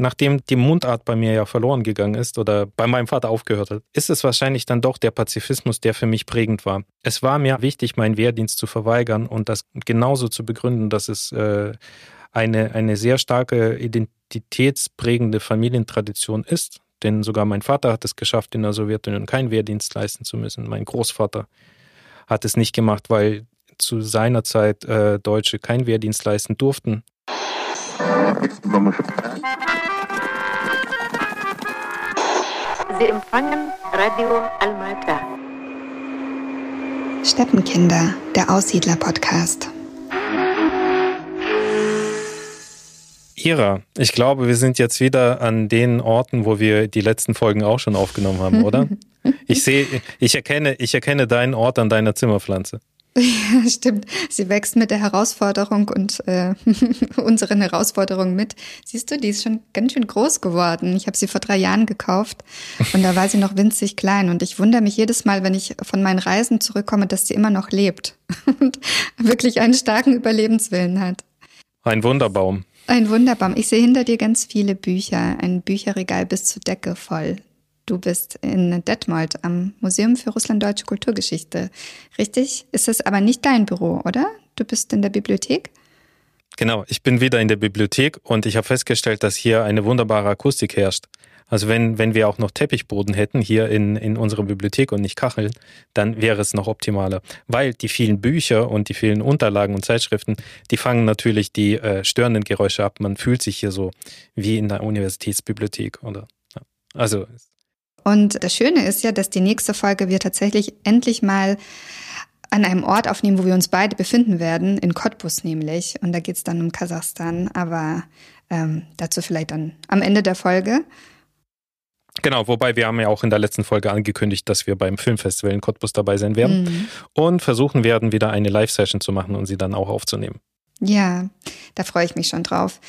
nachdem die Mundart bei mir ja verloren gegangen ist oder bei meinem Vater aufgehört hat, ist es wahrscheinlich dann doch der Pazifismus, der für mich prägend war. Es war mir wichtig, meinen Wehrdienst zu verweigern und das genauso zu begründen, dass es äh, eine, eine sehr starke identitätsprägende Familientradition ist. Denn sogar mein Vater hat es geschafft, in der Sowjetunion keinen Wehrdienst leisten zu müssen. Mein Großvater hat es nicht gemacht, weil zu seiner Zeit äh, Deutsche keinen Wehrdienst leisten durften. Sie empfangen Radio Almata. Steppenkinder, der Aussiedler-Podcast. Ira, ich glaube, wir sind jetzt wieder an den Orten, wo wir die letzten Folgen auch schon aufgenommen haben, oder? Ich sehe, ich erkenne, ich erkenne deinen Ort an deiner Zimmerpflanze. Ja, stimmt. Sie wächst mit der Herausforderung und äh, unseren Herausforderungen mit. Siehst du, die ist schon ganz schön groß geworden. Ich habe sie vor drei Jahren gekauft und da war sie noch winzig klein. Und ich wundere mich jedes Mal, wenn ich von meinen Reisen zurückkomme, dass sie immer noch lebt und wirklich einen starken Überlebenswillen hat. Ein Wunderbaum. Ein Wunderbaum. Ich sehe hinter dir ganz viele Bücher, ein Bücherregal bis zur Decke voll. Du bist in Detmold am Museum für Russland-Deutsche Kulturgeschichte. Richtig? Ist das aber nicht dein Büro, oder? Du bist in der Bibliothek? Genau, ich bin wieder in der Bibliothek und ich habe festgestellt, dass hier eine wunderbare Akustik herrscht. Also wenn, wenn wir auch noch Teppichboden hätten hier in, in unserer Bibliothek und nicht Kacheln, dann wäre es noch optimaler. Weil die vielen Bücher und die vielen Unterlagen und Zeitschriften, die fangen natürlich die äh, störenden Geräusche ab. Man fühlt sich hier so wie in der Universitätsbibliothek. Oder, ja. Also und das Schöne ist ja, dass die nächste Folge wir tatsächlich endlich mal an einem Ort aufnehmen, wo wir uns beide befinden werden, in Cottbus nämlich. Und da geht es dann um Kasachstan, aber ähm, dazu vielleicht dann am Ende der Folge. Genau, wobei wir haben ja auch in der letzten Folge angekündigt, dass wir beim Filmfestival in Cottbus dabei sein werden mhm. und versuchen werden, wieder eine Live-Session zu machen und sie dann auch aufzunehmen. Ja, da freue ich mich schon drauf.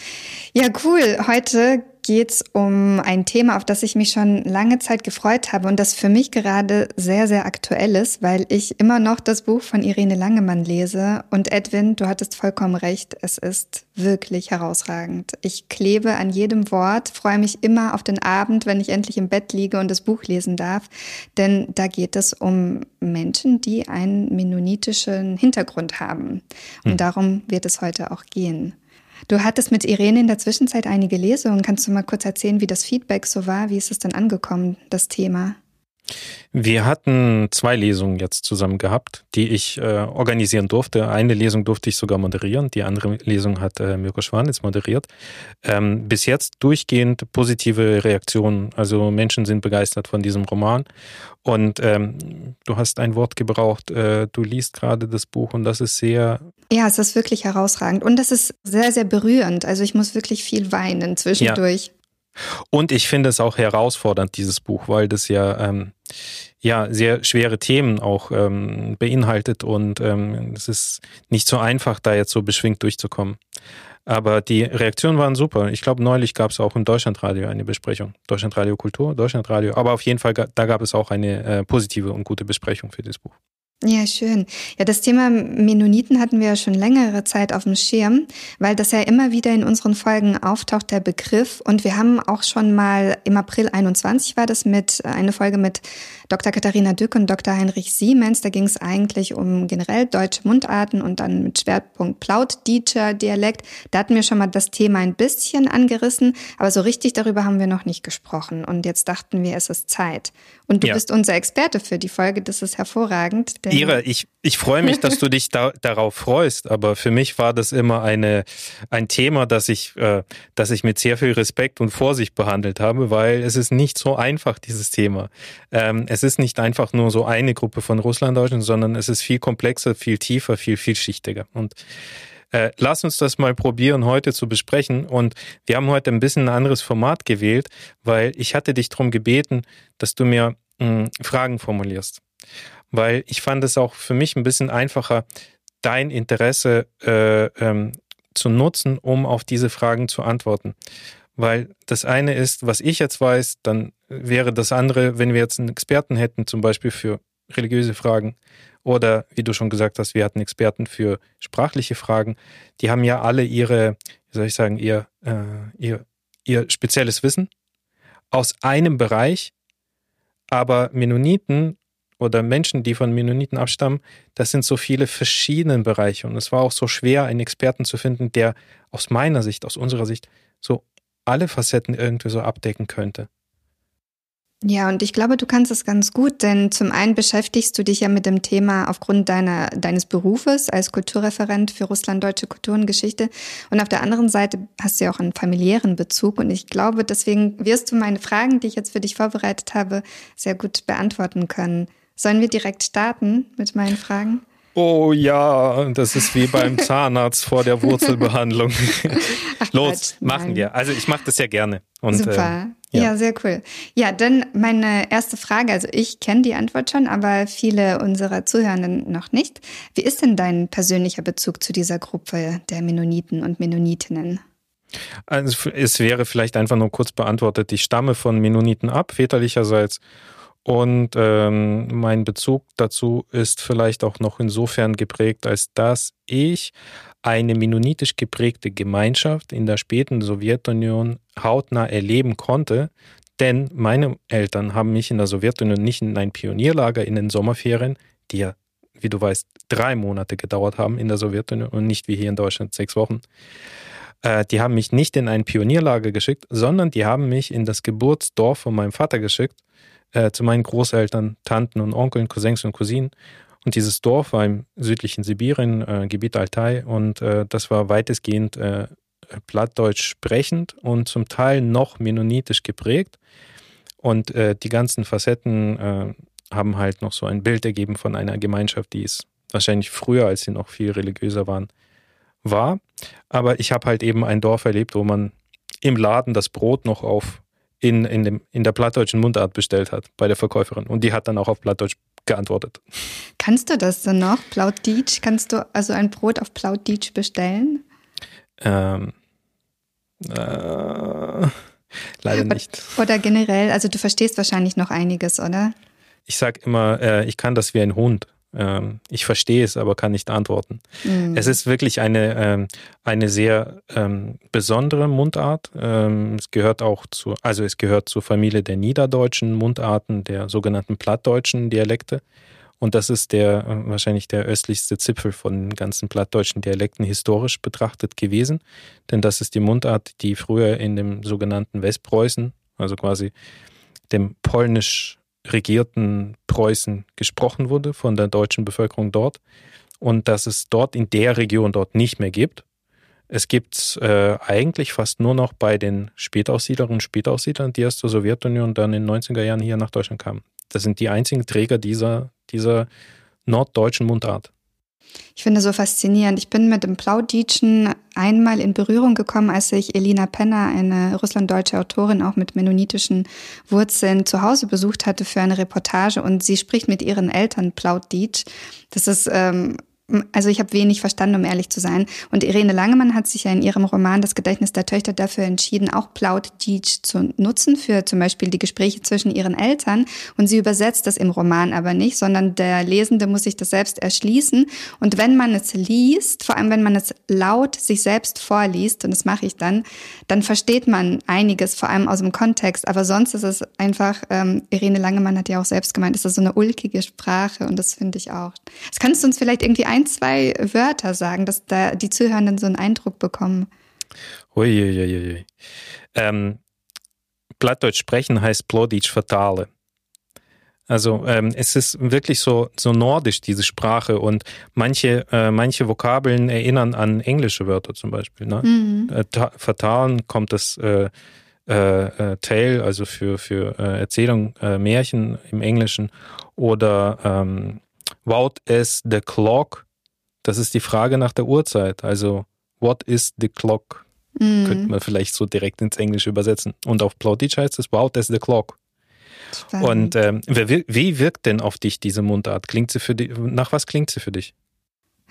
Ja, cool. Heute geht es um ein Thema, auf das ich mich schon lange Zeit gefreut habe und das für mich gerade sehr, sehr aktuell ist, weil ich immer noch das Buch von Irene Langemann lese. Und Edwin, du hattest vollkommen recht, es ist wirklich herausragend. Ich klebe an jedem Wort, freue mich immer auf den Abend, wenn ich endlich im Bett liege und das Buch lesen darf, denn da geht es um Menschen, die einen mennonitischen Hintergrund haben. Und hm. darum wird es heute auch gehen. Du hattest mit Irene in der Zwischenzeit einige Lesungen. Kannst du mal kurz erzählen, wie das Feedback so war? Wie ist es denn angekommen, das Thema? Wir hatten zwei Lesungen jetzt zusammen gehabt, die ich äh, organisieren durfte. Eine Lesung durfte ich sogar moderieren, die andere Lesung hat äh, Mirko Schwanitz moderiert. Ähm, bis jetzt durchgehend positive Reaktionen. Also Menschen sind begeistert von diesem Roman. Und ähm, du hast ein Wort gebraucht, äh, du liest gerade das Buch und das ist sehr. Ja, es ist wirklich herausragend. Und das ist sehr, sehr berührend. Also ich muss wirklich viel weinen zwischendurch. Ja. Und ich finde es auch herausfordernd, dieses Buch, weil das ja, ähm, ja sehr schwere Themen auch ähm, beinhaltet und ähm, es ist nicht so einfach, da jetzt so beschwingt durchzukommen. Aber die Reaktionen waren super. Ich glaube, neulich gab es auch im Deutschlandradio eine Besprechung. Deutschlandradio Kultur, Deutschlandradio. Aber auf jeden Fall, da gab es auch eine äh, positive und gute Besprechung für das Buch. Ja, schön. Ja, das Thema Mennoniten hatten wir ja schon längere Zeit auf dem Schirm, weil das ja immer wieder in unseren Folgen auftaucht, der Begriff. Und wir haben auch schon mal im April 21 war das mit eine Folge mit Dr. Katharina Dück und Dr. Heinrich Siemens. Da ging es eigentlich um generell deutsche Mundarten und dann mit Schwerpunkt Plautdieter Dialekt. Da hatten wir schon mal das Thema ein bisschen angerissen, aber so richtig darüber haben wir noch nicht gesprochen. Und jetzt dachten wir, es ist Zeit. Und du ja. bist unser Experte für die Folge. Das ist hervorragend. Ira, ich, ich freue mich, dass du dich da, darauf freust, aber für mich war das immer eine, ein Thema, das ich, äh, das ich mit sehr viel Respekt und Vorsicht behandelt habe, weil es ist nicht so einfach, dieses Thema. Ähm, es ist nicht einfach nur so eine Gruppe von Russlanddeutschen, sondern es ist viel komplexer, viel tiefer, viel vielschichtiger. Und äh, lass uns das mal probieren, heute zu besprechen. Und wir haben heute ein bisschen ein anderes Format gewählt, weil ich hatte dich darum gebeten, dass du mir mh, hm, Fragen formulierst. Weil ich fand es auch für mich ein bisschen einfacher, dein Interesse äh, ähm, zu nutzen, um auf diese Fragen zu antworten. Weil das eine ist, was ich jetzt weiß, dann wäre das andere, wenn wir jetzt einen Experten hätten, zum Beispiel für religiöse Fragen oder, wie du schon gesagt hast, wir hatten Experten für sprachliche Fragen. Die haben ja alle ihre, wie soll ich sagen, ihr, äh, ihr ihr spezielles Wissen aus einem Bereich, aber Mennoniten oder Menschen, die von Mennoniten abstammen, das sind so viele verschiedene Bereiche. Und es war auch so schwer, einen Experten zu finden, der aus meiner Sicht, aus unserer Sicht, so alle Facetten irgendwie so abdecken könnte. Ja, und ich glaube, du kannst es ganz gut, denn zum einen beschäftigst du dich ja mit dem Thema aufgrund deiner, deines Berufes als Kulturreferent für Russland, deutsche Kultur und Geschichte. Und auf der anderen Seite hast du ja auch einen familiären Bezug. Und ich glaube, deswegen wirst du meine Fragen, die ich jetzt für dich vorbereitet habe, sehr gut beantworten können. Sollen wir direkt starten mit meinen Fragen? Oh ja, das ist wie beim Zahnarzt vor der Wurzelbehandlung. Ach, Los, Gott, machen wir. Also ich mache das ja gerne. Und, Super. Äh, ja. ja. sehr cool. Ja, dann meine erste Frage. Also ich kenne die Antwort schon, aber viele unserer Zuhörenden noch nicht. Wie ist denn dein persönlicher Bezug zu dieser Gruppe der Mennoniten und Mennonitinnen? Also es wäre vielleicht einfach nur kurz beantwortet. Ich stamme von Mennoniten ab, väterlicherseits und ähm, mein Bezug dazu ist vielleicht auch noch insofern geprägt, als dass ich eine mennonitisch geprägte Gemeinschaft in der späten Sowjetunion hautnah erleben konnte. Denn meine Eltern haben mich in der Sowjetunion nicht in ein Pionierlager in den Sommerferien, die ja, wie du weißt, drei Monate gedauert haben in der Sowjetunion und nicht wie hier in Deutschland sechs Wochen. Äh, die haben mich nicht in ein Pionierlager geschickt, sondern die haben mich in das Geburtsdorf von meinem Vater geschickt äh, zu meinen Großeltern, Tanten und Onkeln, Cousins und Cousinen. Und dieses Dorf war im südlichen Sibirien, äh, Gebiet Altai, und äh, das war weitestgehend äh, plattdeutsch sprechend und zum Teil noch mennonitisch geprägt. Und äh, die ganzen Facetten äh, haben halt noch so ein Bild ergeben von einer Gemeinschaft, die es wahrscheinlich früher, als sie noch viel religiöser waren, war. Aber ich habe halt eben ein Dorf erlebt, wo man im Laden das Brot noch auf in, in, dem, in der plattdeutschen Mundart bestellt hat bei der Verkäuferin. Und die hat dann auch auf Plattdeutsch geantwortet. Kannst du das denn noch? Plautdeutsch? Kannst du also ein Brot auf Plautdeutsch bestellen? Ähm, äh, leider nicht. Oder generell, also du verstehst wahrscheinlich noch einiges, oder? Ich sag immer, äh, ich kann das wie ein Hund. Ähm, ich verstehe es, aber kann nicht antworten. Mhm. Es ist wirklich eine, ähm, eine sehr ähm, besondere Mundart. es gehört auch zu, also es gehört zur Familie der niederdeutschen Mundarten, der sogenannten plattdeutschen Dialekte. Und das ist der äh, wahrscheinlich der östlichste Zipfel von den ganzen plattdeutschen Dialekten historisch betrachtet gewesen. Denn das ist die Mundart, die früher in dem sogenannten Westpreußen, also quasi dem polnisch regierten Preußen gesprochen wurde von der deutschen Bevölkerung dort und dass es dort in der Region dort nicht mehr gibt. Es gibt äh, eigentlich fast nur noch bei den Spätaussiedlerinnen und Spätaussiedlern, die aus der Sowjetunion dann in den 90er Jahren hier nach Deutschland kamen. Das sind die einzigen Träger dieser, dieser norddeutschen Mundart. Ich finde so faszinierend. Ich bin mit dem Plauditschen einmal in Berührung gekommen, als ich Elina Penner, eine russlanddeutsche Autorin, auch mit mennonitischen Wurzeln, zu Hause besucht hatte für eine Reportage und sie spricht mit ihren Eltern Plauditsch. Das ist ähm, also ich habe wenig verstanden, um ehrlich zu sein. Und Irene Langemann hat sich ja in ihrem Roman Das Gedächtnis der Töchter dafür entschieden, auch Plautdeutsch zu nutzen für zum Beispiel die Gespräche zwischen ihren Eltern. Und sie übersetzt das im Roman aber nicht, sondern der Lesende muss sich das selbst erschließen. Und wenn man es liest, vor allem wenn man es laut sich selbst vorliest, und das mache ich dann, dann versteht man einiges, vor allem aus dem Kontext. Aber sonst ist es einfach, ähm, Irene Langemann hat ja auch selbst gemeint, ist das so eine ulkige Sprache und das finde ich auch. Das kannst du uns vielleicht irgendwie ein ein, zwei Wörter sagen, dass da die Zuhörenden so einen Eindruck bekommen? Uiuiui. Ähm, Plattdeutsch sprechen heißt Ploditsch vertale. Also ähm, es ist wirklich so, so nordisch, diese Sprache. Und manche, äh, manche Vokabeln erinnern an englische Wörter zum Beispiel. Ne? Mhm. Äh, vertalen kommt das äh, äh, äh, Tale, also für, für äh, Erzählung, äh, Märchen im Englischen. Oder ähm, What is the clock? Das ist die Frage nach der Uhrzeit. Also, what is the clock? Mm. Könnte man vielleicht so direkt ins Englische übersetzen. Und auf Plauditsch heißt es, wow, that's the clock. Spannend. Und ähm, wie, wie wirkt denn auf dich diese Mundart? Klingt sie für dich, nach was klingt sie für dich?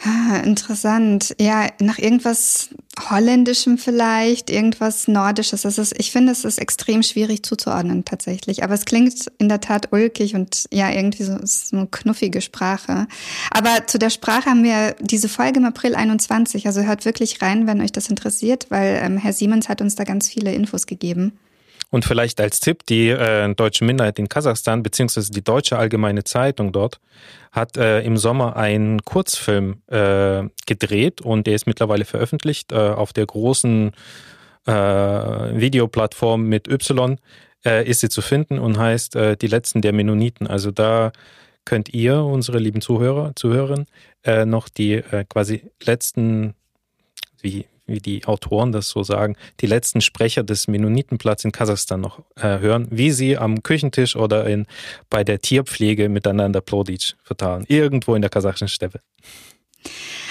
Ah, interessant. Ja, nach irgendwas Holländischem vielleicht, irgendwas Nordisches. Das ist, ich finde, es ist extrem schwierig zuzuordnen tatsächlich. Aber es klingt in der Tat ulkig und ja, irgendwie so, so eine knuffige Sprache. Aber zu der Sprache haben wir diese Folge im April 21. Also hört wirklich rein, wenn euch das interessiert, weil ähm, Herr Siemens hat uns da ganz viele Infos gegeben. Und vielleicht als Tipp, die äh, deutsche Minderheit in Kasachstan, beziehungsweise die Deutsche Allgemeine Zeitung dort, hat äh, im Sommer einen Kurzfilm äh, gedreht und der ist mittlerweile veröffentlicht äh, auf der großen äh, Videoplattform mit Y äh, ist sie zu finden und heißt Die letzten der Mennoniten. Also da könnt ihr, unsere lieben Zuhörer, Zuhörerinnen, noch die quasi letzten, wie, wie die Autoren das so sagen, die letzten Sprecher des Mennonitenplatz in Kasachstan noch äh, hören, wie sie am Küchentisch oder in, bei der Tierpflege miteinander Plodic vertalen. Irgendwo in der kasachischen Steppe.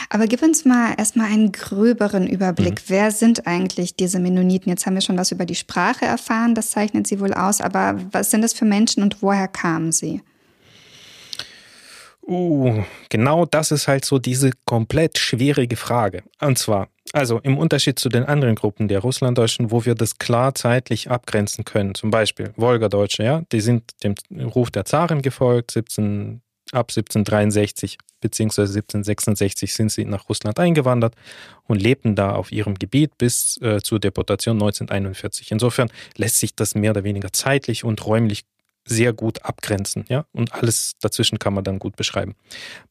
Aber gib uns mal erstmal einen gröberen Überblick. Mhm. Wer sind eigentlich diese Mennoniten? Jetzt haben wir schon was über die Sprache erfahren, das zeichnet sie wohl aus, aber was sind das für Menschen und woher kamen sie? Uh, genau das ist halt so diese komplett schwierige Frage. Und zwar, also im Unterschied zu den anderen Gruppen der Russlanddeutschen, wo wir das klar zeitlich abgrenzen können, zum Beispiel Wolgadeutsche, ja, die sind dem Ruf der Zaren gefolgt, 17, ab 1763 beziehungsweise 1766 sind sie nach Russland eingewandert und lebten da auf ihrem Gebiet bis äh, zur Deportation 1941. Insofern lässt sich das mehr oder weniger zeitlich und räumlich sehr gut abgrenzen, ja, und alles dazwischen kann man dann gut beschreiben.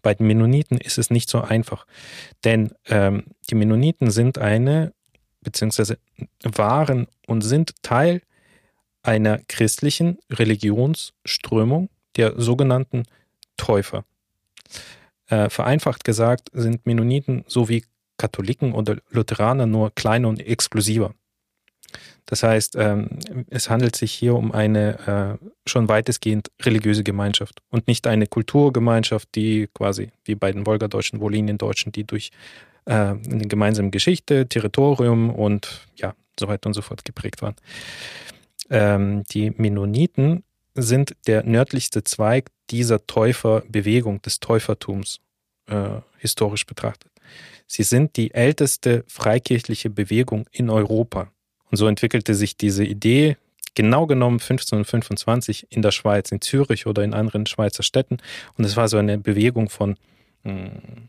Bei den Mennoniten ist es nicht so einfach, denn ähm, die Mennoniten sind eine, beziehungsweise waren und sind Teil einer christlichen Religionsströmung der sogenannten Täufer. Äh, vereinfacht gesagt sind Mennoniten so wie Katholiken oder Lutheraner nur kleiner und exklusiver. Das heißt, ähm, es handelt sich hier um eine äh, schon weitestgehend religiöse Gemeinschaft und nicht eine Kulturgemeinschaft, die quasi wie bei den Wolgadeutschen, Woliniendeutschen, die durch äh, eine gemeinsame Geschichte, Territorium und ja, so weiter und so fort geprägt waren. Ähm, die Mennoniten sind der nördlichste Zweig dieser Täuferbewegung, des Täufertums, äh, historisch betrachtet. Sie sind die älteste freikirchliche Bewegung in Europa. Und so entwickelte sich diese Idee, genau genommen 1525 in der Schweiz, in Zürich oder in anderen Schweizer Städten. Und es war so eine Bewegung von, hm,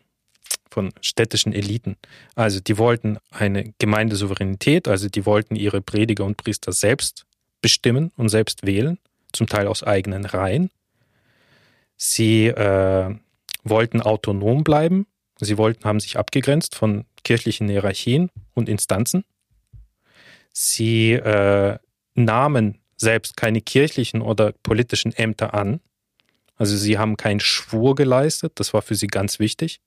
von städtischen Eliten. Also die wollten eine Gemeindesouveränität, also die wollten ihre Prediger und Priester selbst bestimmen und selbst wählen, zum Teil aus eigenen Reihen. Sie äh, wollten autonom bleiben. Sie wollten, haben sich abgegrenzt von kirchlichen Hierarchien und Instanzen. Sie äh, nahmen selbst keine kirchlichen oder politischen Ämter an. Also sie haben keinen Schwur geleistet, das war für sie ganz wichtig.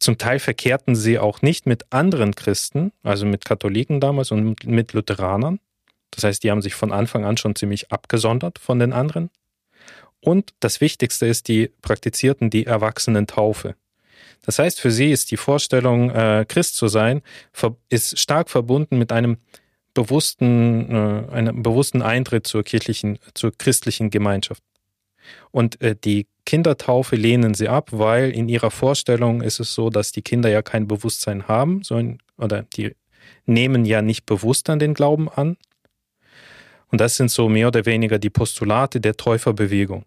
Zum Teil verkehrten sie auch nicht mit anderen Christen, also mit Katholiken damals und mit Lutheranern. Das heißt, die haben sich von Anfang an schon ziemlich abgesondert von den anderen. Und das Wichtigste ist, die praktizierten die Erwachsenentaufe. Das heißt, für sie ist die Vorstellung, äh, Christ zu sein, ist stark verbunden mit einem bewussten, äh, einem bewussten Eintritt zur kirchlichen, zur christlichen Gemeinschaft. Und äh, die Kindertaufe lehnen sie ab, weil in ihrer Vorstellung ist es so, dass die Kinder ja kein Bewusstsein haben, sondern, oder die nehmen ja nicht bewusst an den Glauben an. Und das sind so mehr oder weniger die Postulate der Täuferbewegung.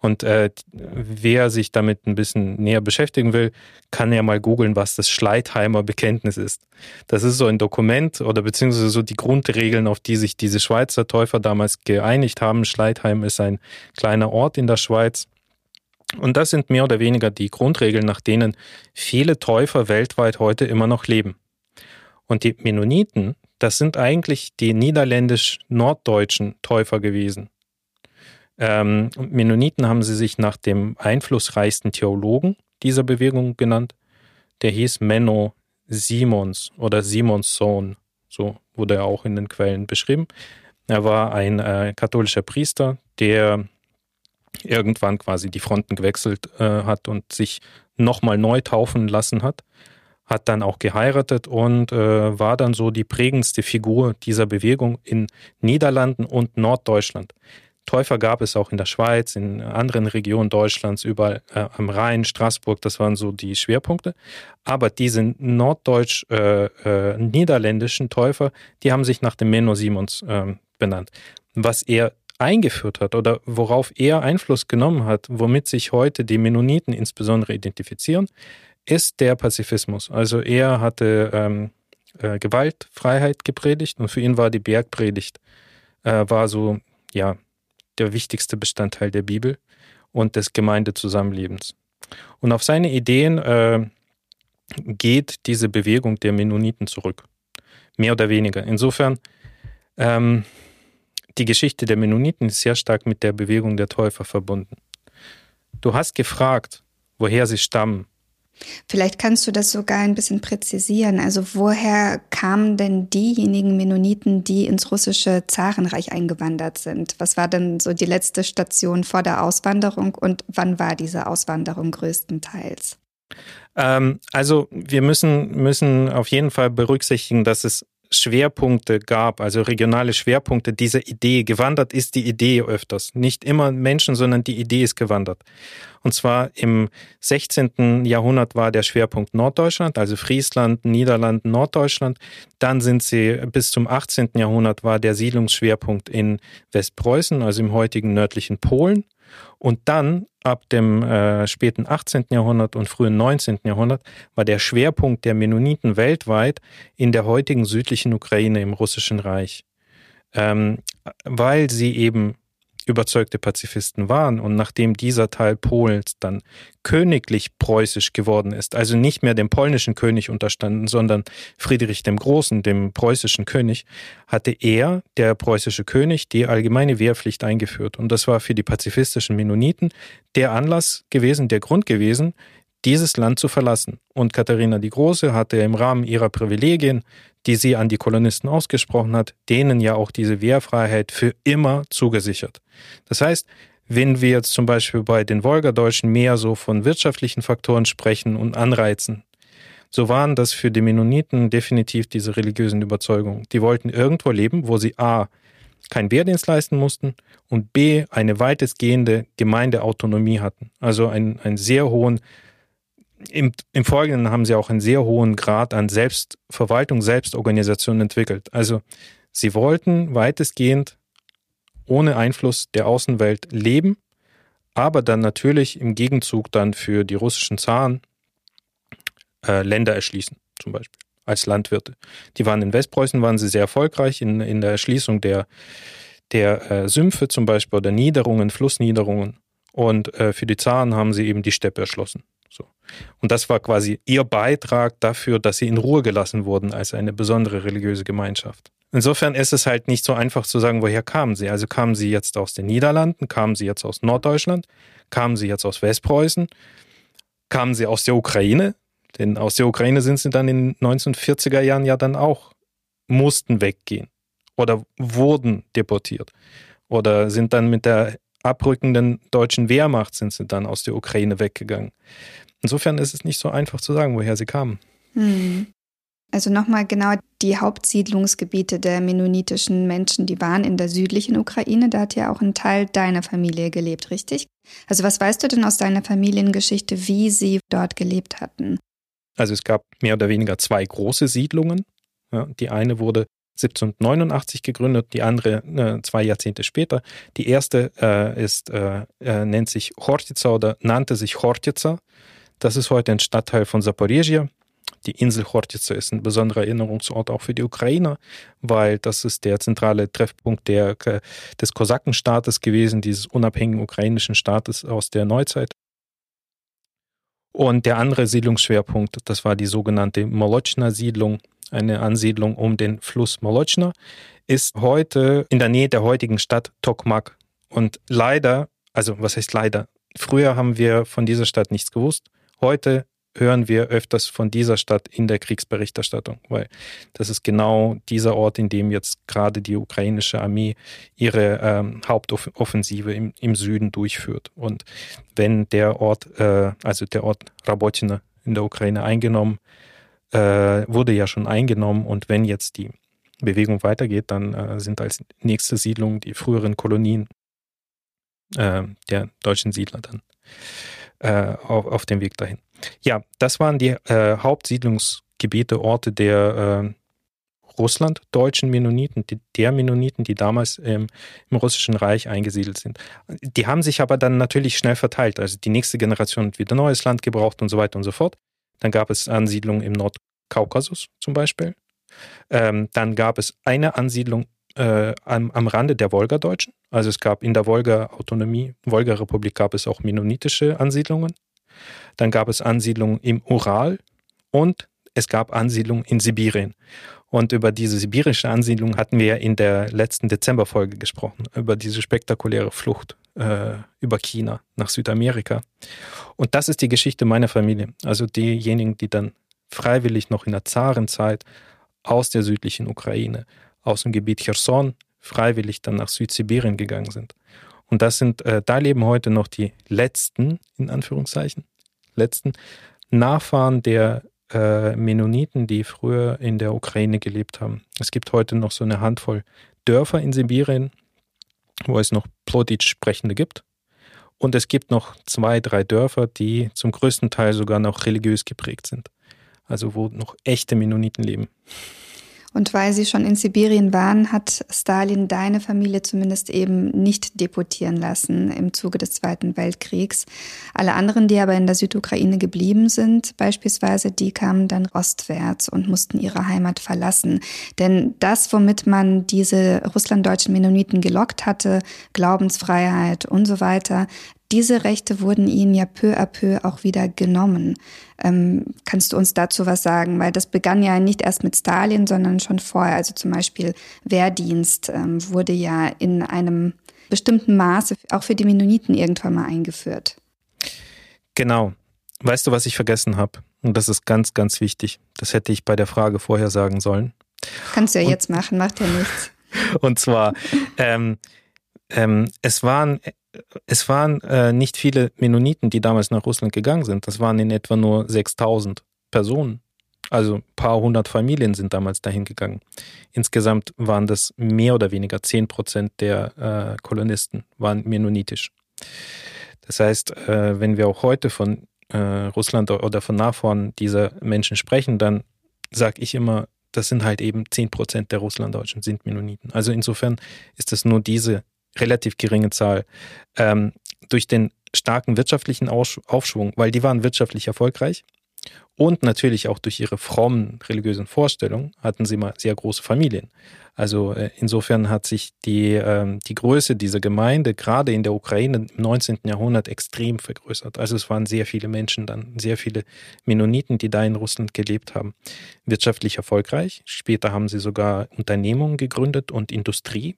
Und äh, wer sich damit ein bisschen näher beschäftigen will, kann ja mal googeln, was das Schleitheimer Bekenntnis ist. Das ist so ein Dokument oder beziehungsweise so die Grundregeln, auf die sich diese Schweizer Täufer damals geeinigt haben. Schleitheim ist ein kleiner Ort in der Schweiz. Und das sind mehr oder weniger die Grundregeln, nach denen viele Täufer weltweit heute immer noch leben. Und die Mennoniten, das sind eigentlich die niederländisch-norddeutschen Täufer gewesen. Ähm, Mennoniten haben sie sich nach dem einflussreichsten Theologen dieser Bewegung genannt. Der hieß Menno Simons oder Simons Sohn. So wurde er auch in den Quellen beschrieben. Er war ein äh, katholischer Priester, der irgendwann quasi die Fronten gewechselt äh, hat und sich nochmal neu taufen lassen hat. Hat dann auch geheiratet und äh, war dann so die prägendste Figur dieser Bewegung in Niederlanden und Norddeutschland. Täufer gab es auch in der Schweiz, in anderen Regionen Deutschlands, überall äh, am Rhein, Straßburg, das waren so die Schwerpunkte. Aber diese norddeutsch-niederländischen äh, äh, Täufer, die haben sich nach dem Menno Simons ähm, benannt. Was er eingeführt hat oder worauf er Einfluss genommen hat, womit sich heute die Mennoniten insbesondere identifizieren, ist der Pazifismus. Also er hatte ähm, äh, Gewaltfreiheit gepredigt und für ihn war die Bergpredigt äh, war so ja der wichtigste Bestandteil der Bibel und des Gemeindezusammenlebens. Und auf seine Ideen äh, geht diese Bewegung der Mennoniten zurück, mehr oder weniger. Insofern ähm, die Geschichte der Mennoniten ist sehr stark mit der Bewegung der Täufer verbunden. Du hast gefragt, woher sie stammen. Vielleicht kannst du das sogar ein bisschen präzisieren. Also woher kamen denn diejenigen Mennoniten, die ins russische Zarenreich eingewandert sind? Was war denn so die letzte Station vor der Auswanderung und wann war diese Auswanderung größtenteils? Ähm, also wir müssen, müssen auf jeden Fall berücksichtigen, dass es Schwerpunkte gab, also regionale Schwerpunkte dieser Idee. Gewandert ist die Idee öfters. Nicht immer Menschen, sondern die Idee ist gewandert. Und zwar im 16. Jahrhundert war der Schwerpunkt Norddeutschland, also Friesland, Niederlanden, Norddeutschland. Dann sind sie bis zum 18. Jahrhundert war der Siedlungsschwerpunkt in Westpreußen, also im heutigen nördlichen Polen. Und dann ab dem äh, späten 18. Jahrhundert und frühen 19. Jahrhundert war der Schwerpunkt der Mennoniten weltweit in der heutigen südlichen Ukraine im Russischen Reich, ähm, weil sie eben überzeugte Pazifisten waren. Und nachdem dieser Teil Polens dann königlich preußisch geworden ist, also nicht mehr dem polnischen König unterstanden, sondern Friedrich dem Großen, dem preußischen König, hatte er, der preußische König, die allgemeine Wehrpflicht eingeführt. Und das war für die pazifistischen Mennoniten der Anlass gewesen, der Grund gewesen, dieses Land zu verlassen. Und Katharina die Große hatte im Rahmen ihrer Privilegien die sie an die Kolonisten ausgesprochen hat, denen ja auch diese Wehrfreiheit für immer zugesichert. Das heißt, wenn wir jetzt zum Beispiel bei den Wolgadeutschen mehr so von wirtschaftlichen Faktoren sprechen und Anreizen, so waren das für die Mennoniten definitiv diese religiösen Überzeugungen. Die wollten irgendwo leben, wo sie a. keinen Wehrdienst leisten mussten und b. eine weitestgehende Gemeindeautonomie hatten. Also einen, einen sehr hohen im, Im Folgenden haben sie auch einen sehr hohen Grad an Selbstverwaltung, Selbstorganisation entwickelt. Also sie wollten weitestgehend ohne Einfluss der Außenwelt leben, aber dann natürlich im Gegenzug dann für die russischen Zaren äh, Länder erschließen, zum Beispiel als Landwirte. Die waren in Westpreußen, waren sie sehr erfolgreich in, in der Erschließung der, der äh, Sümpfe zum Beispiel oder Niederungen, Flussniederungen. Und äh, für die Zaren haben sie eben die Steppe erschlossen. Und das war quasi ihr Beitrag dafür, dass sie in Ruhe gelassen wurden als eine besondere religiöse Gemeinschaft. Insofern ist es halt nicht so einfach zu sagen, woher kamen sie. Also kamen sie jetzt aus den Niederlanden, kamen sie jetzt aus Norddeutschland, kamen sie jetzt aus Westpreußen, kamen sie aus der Ukraine, denn aus der Ukraine sind sie dann in den 1940er Jahren ja dann auch, mussten weggehen oder wurden deportiert oder sind dann mit der abrückenden deutschen Wehrmacht sind sie dann aus der Ukraine weggegangen. Insofern ist es nicht so einfach zu sagen, woher sie kamen. Hm. Also nochmal genau die Hauptsiedlungsgebiete der mennonitischen Menschen, die waren in der südlichen Ukraine. Da hat ja auch ein Teil deiner Familie gelebt, richtig? Also was weißt du denn aus deiner Familiengeschichte, wie sie dort gelebt hatten? Also es gab mehr oder weniger zwei große Siedlungen. Ja, die eine wurde 1789 gegründet, die andere äh, zwei Jahrzehnte später. Die erste äh, ist, äh, äh nennt sich Hortica oder nannte sich Hortica. Das ist heute ein Stadtteil von Zaporizhia. Die Insel Hortica ist ein besonderer Erinnerungsort auch für die Ukrainer, weil das ist der zentrale Treffpunkt der, des Kosakenstaates gewesen, dieses unabhängigen ukrainischen Staates aus der Neuzeit. Und der andere Siedlungsschwerpunkt, das war die sogenannte Molotschna-Siedlung, eine Ansiedlung um den Fluss Molotschna, ist heute in der Nähe der heutigen Stadt Tokmak. Und leider, also was heißt leider, früher haben wir von dieser Stadt nichts gewusst. Heute hören wir öfters von dieser Stadt in der Kriegsberichterstattung, weil das ist genau dieser Ort, in dem jetzt gerade die ukrainische Armee ihre ähm, Hauptoffensive im, im, Süden durchführt. Und wenn der Ort, äh, also der Ort Rabotina in der Ukraine eingenommen äh, wurde ja schon eingenommen und wenn jetzt die Bewegung weitergeht, dann äh, sind als nächste Siedlung die früheren Kolonien äh, der deutschen Siedler dann äh, auf, auf dem Weg dahin. Ja, das waren die äh, Hauptsiedlungsgebiete, Orte der äh, russlanddeutschen Mennoniten, die, der Mennoniten, die damals ähm, im Russischen Reich eingesiedelt sind. Die haben sich aber dann natürlich schnell verteilt. Also die nächste Generation hat wieder neues Land gebraucht und so weiter und so fort. Dann gab es Ansiedlungen im Nordkaukasus zum Beispiel. Ähm, dann gab es eine Ansiedlung äh, am, am Rande der Wolgadeutschen. Also es gab in der Wolga-Autonomie, Wolga-Republik gab es auch mennonitische Ansiedlungen. Dann gab es Ansiedlungen im Ural und es gab Ansiedlungen in Sibirien. Und über diese sibirische Ansiedlung hatten wir in der letzten Dezemberfolge gesprochen, über diese spektakuläre Flucht äh, über China nach Südamerika. Und das ist die Geschichte meiner Familie. Also diejenigen, die dann freiwillig noch in der Zarenzeit aus der südlichen Ukraine, aus dem Gebiet Cherson, freiwillig dann nach Südsibirien gegangen sind. Und das sind, äh, da leben heute noch die letzten, in Anführungszeichen, letzten Nachfahren der äh, Mennoniten, die früher in der Ukraine gelebt haben. Es gibt heute noch so eine Handvoll Dörfer in Sibirien, wo es noch Plotitsch-Sprechende gibt. Und es gibt noch zwei, drei Dörfer, die zum größten Teil sogar noch religiös geprägt sind. Also wo noch echte Mennoniten leben. Und weil sie schon in Sibirien waren, hat Stalin deine Familie zumindest eben nicht deportieren lassen im Zuge des Zweiten Weltkriegs. Alle anderen, die aber in der Südukraine geblieben sind, beispielsweise, die kamen dann ostwärts und mussten ihre Heimat verlassen. Denn das, womit man diese russlanddeutschen Mennoniten gelockt hatte, Glaubensfreiheit und so weiter, diese Rechte wurden ihnen ja peu à peu auch wieder genommen. Ähm, kannst du uns dazu was sagen? Weil das begann ja nicht erst mit Stalin, sondern schon vorher. Also zum Beispiel Wehrdienst ähm, wurde ja in einem bestimmten Maße auch für die Mennoniten irgendwann mal eingeführt. Genau. Weißt du, was ich vergessen habe? Und das ist ganz, ganz wichtig. Das hätte ich bei der Frage vorher sagen sollen. Kannst du ja Und, jetzt machen, macht ja nichts. Und zwar, ähm, ähm, es waren es waren äh, nicht viele Mennoniten, die damals nach Russland gegangen sind. Das waren in etwa nur 6000 Personen. Also ein paar hundert Familien sind damals dahin gegangen. Insgesamt waren das mehr oder weniger 10 Prozent der äh, Kolonisten waren mennonitisch. Das heißt, äh, wenn wir auch heute von äh, Russland oder von Nachfahren dieser Menschen sprechen, dann sage ich immer, das sind halt eben 10 Prozent der Russlanddeutschen sind Mennoniten. Also insofern ist es nur diese relativ geringe Zahl, ähm, durch den starken wirtschaftlichen Aufschwung, weil die waren wirtschaftlich erfolgreich und natürlich auch durch ihre frommen religiösen Vorstellungen hatten sie mal sehr große Familien. Also äh, insofern hat sich die, ähm, die Größe dieser Gemeinde gerade in der Ukraine im 19. Jahrhundert extrem vergrößert. Also es waren sehr viele Menschen dann, sehr viele Mennoniten, die da in Russland gelebt haben. Wirtschaftlich erfolgreich. Später haben sie sogar Unternehmungen gegründet und Industrie.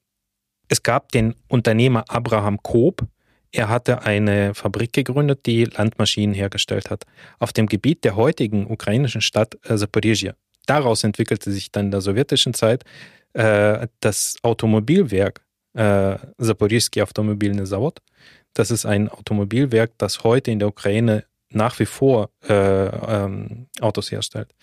Es gab den Unternehmer Abraham Koop. Er hatte eine Fabrik gegründet, die Landmaschinen hergestellt hat, auf dem Gebiet der heutigen ukrainischen Stadt Zaporizhia. Daraus entwickelte sich dann in der sowjetischen Zeit äh, das Automobilwerk äh, Zaporizhsky Automobilny Zavod. Das ist ein Automobilwerk, das heute in der Ukraine nach wie vor äh, ähm, Autos herstellt.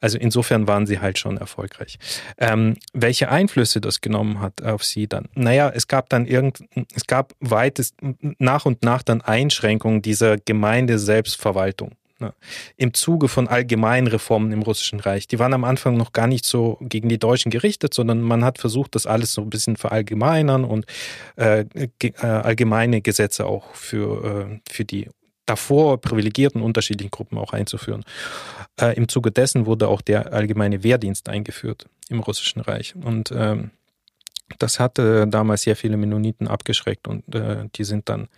Also insofern waren sie halt schon erfolgreich. Ähm, welche Einflüsse das genommen hat auf sie dann? Naja, es gab dann irgend, es gab weitest nach und nach dann Einschränkungen dieser Gemeinde Selbstverwaltung. Ne? Im Zuge von allgemeinen Reformen im Russischen Reich. Die waren am Anfang noch gar nicht so gegen die Deutschen gerichtet, sondern man hat versucht, das alles so ein bisschen verallgemeinern und äh, äh, allgemeine Gesetze auch für, äh, für die davor privilegierten unterschiedlichen Gruppen auch einzuführen. Äh, Im Zuge dessen wurde auch der allgemeine Wehrdienst eingeführt im Russischen Reich. Und ähm, das hatte damals sehr viele Mennoniten abgeschreckt und äh, die sind dann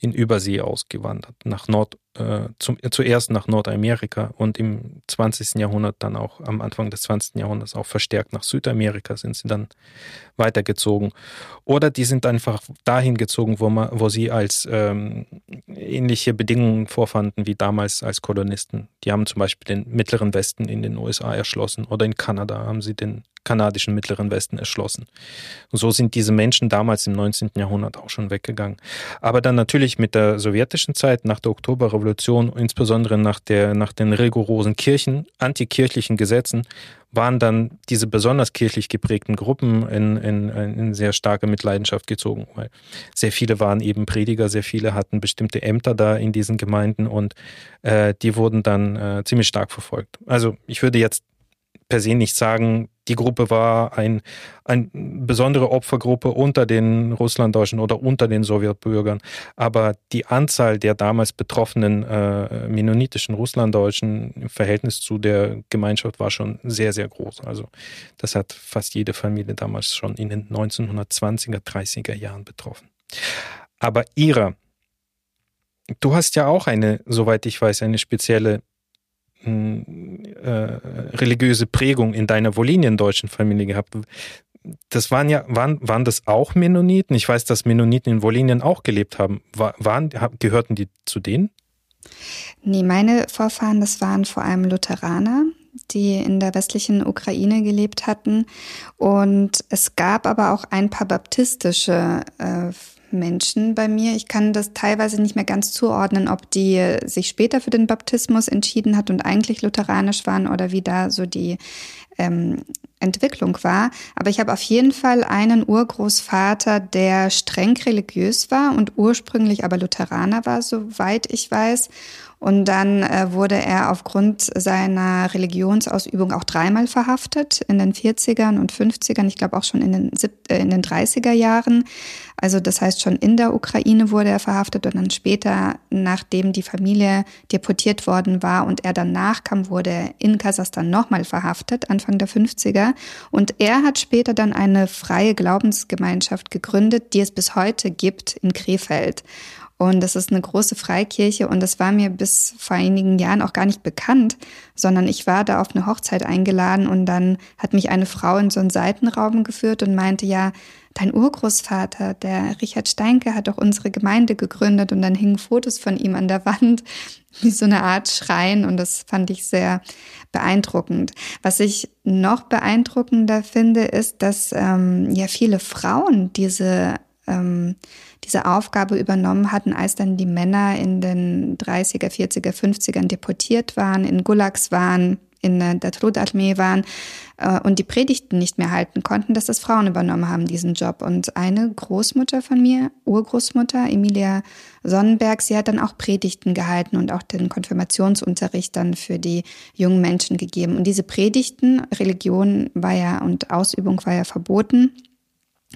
in Übersee ausgewandert, nach Nord, äh, zum, zuerst nach Nordamerika und im 20. Jahrhundert dann auch am Anfang des 20. Jahrhunderts auch verstärkt nach Südamerika sind sie dann weitergezogen. Oder die sind einfach dahin gezogen, wo, man, wo sie als ähm, ähnliche Bedingungen vorfanden wie damals als Kolonisten. Die haben zum Beispiel den Mittleren Westen in den USA erschlossen oder in Kanada haben sie den kanadischen Mittleren Westen erschlossen. Und so sind diese Menschen damals im 19. Jahrhundert auch schon weggegangen. Aber dann natürlich mit der sowjetischen Zeit nach der Oktoberrevolution Revolution, insbesondere nach, der, nach den rigorosen Kirchen, antikirchlichen Gesetzen, waren dann diese besonders kirchlich geprägten Gruppen in, in, in sehr starke Mitleidenschaft gezogen, weil sehr viele waren eben Prediger, sehr viele hatten bestimmte Ämter da in diesen Gemeinden und äh, die wurden dann äh, ziemlich stark verfolgt. Also ich würde jetzt per se nicht sagen, die Gruppe war ein, eine besondere Opfergruppe unter den Russlanddeutschen oder unter den Sowjetbürgern. Aber die Anzahl der damals betroffenen äh, mennonitischen Russlanddeutschen im Verhältnis zu der Gemeinschaft war schon sehr, sehr groß. Also das hat fast jede Familie damals schon in den 1920er, 30er Jahren betroffen. Aber Ira, du hast ja auch eine, soweit ich weiß, eine spezielle äh, religiöse Prägung in deiner Voliniendeutschen Familie gehabt. Das waren ja, waren, waren das auch Mennoniten? Ich weiß, dass Mennoniten in Volinien auch gelebt haben. War, waren, gehörten die zu denen? Nee, meine Vorfahren, das waren vor allem Lutheraner, die in der westlichen Ukraine gelebt hatten. Und es gab aber auch ein paar baptistische äh, Menschen bei mir. Ich kann das teilweise nicht mehr ganz zuordnen, ob die sich später für den Baptismus entschieden hat und eigentlich lutheranisch waren oder wie da so die ähm, Entwicklung war. Aber ich habe auf jeden Fall einen Urgroßvater, der streng religiös war und ursprünglich aber Lutheraner war, soweit ich weiß. Und dann äh, wurde er aufgrund seiner Religionsausübung auch dreimal verhaftet, in den 40ern und 50ern, ich glaube auch schon in den, äh, in den 30er Jahren. Also das heißt, schon in der Ukraine wurde er verhaftet und dann später, nachdem die Familie deportiert worden war und er danach kam, wurde er in Kasachstan nochmal verhaftet, Anfang der 50er. Und er hat später dann eine freie Glaubensgemeinschaft gegründet, die es bis heute gibt in Krefeld. Und das ist eine große Freikirche und das war mir bis vor einigen Jahren auch gar nicht bekannt, sondern ich war da auf eine Hochzeit eingeladen und dann hat mich eine Frau in so einen Seitenraum geführt und meinte, ja, dein Urgroßvater, der Richard Steinke, hat doch unsere Gemeinde gegründet und dann hingen Fotos von ihm an der Wand, wie so eine Art Schrein und das fand ich sehr beeindruckend. Was ich noch beeindruckender finde, ist, dass ähm, ja viele Frauen diese ähm, diese Aufgabe übernommen hatten, als dann die Männer in den 30er, 40er, 50ern deportiert waren, in Gulags waren, in der Trudarmee waren äh, und die Predigten nicht mehr halten konnten, dass das Frauen übernommen haben, diesen Job. Und eine Großmutter von mir, Urgroßmutter, Emilia Sonnenberg, sie hat dann auch Predigten gehalten und auch den Konfirmationsunterricht dann für die jungen Menschen gegeben. Und diese Predigten, Religion war ja und Ausübung war ja verboten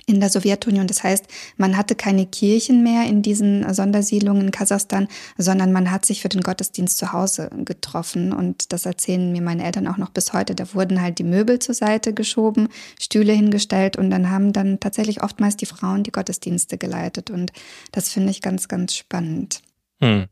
in der Sowjetunion. Das heißt, man hatte keine Kirchen mehr in diesen Sondersiedlungen in Kasachstan, sondern man hat sich für den Gottesdienst zu Hause getroffen. Und das erzählen mir meine Eltern auch noch bis heute. Da wurden halt die Möbel zur Seite geschoben, Stühle hingestellt und dann haben dann tatsächlich oftmals die Frauen die Gottesdienste geleitet. Und das finde ich ganz, ganz spannend. Hm.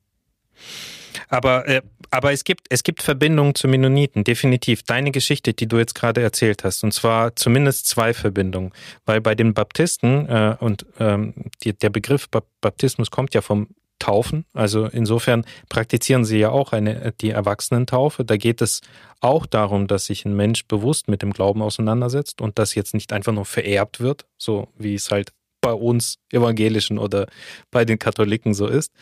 Aber, äh, aber es, gibt, es gibt Verbindungen zu Mennoniten, definitiv. Deine Geschichte, die du jetzt gerade erzählt hast, und zwar zumindest zwei Verbindungen. Weil bei den Baptisten, äh, und ähm, die, der Begriff Baptismus kommt ja vom Taufen. Also insofern praktizieren sie ja auch eine, die Erwachsenentaufe. Da geht es auch darum, dass sich ein Mensch bewusst mit dem Glauben auseinandersetzt und das jetzt nicht einfach nur vererbt wird, so wie es halt bei uns Evangelischen oder bei den Katholiken so ist.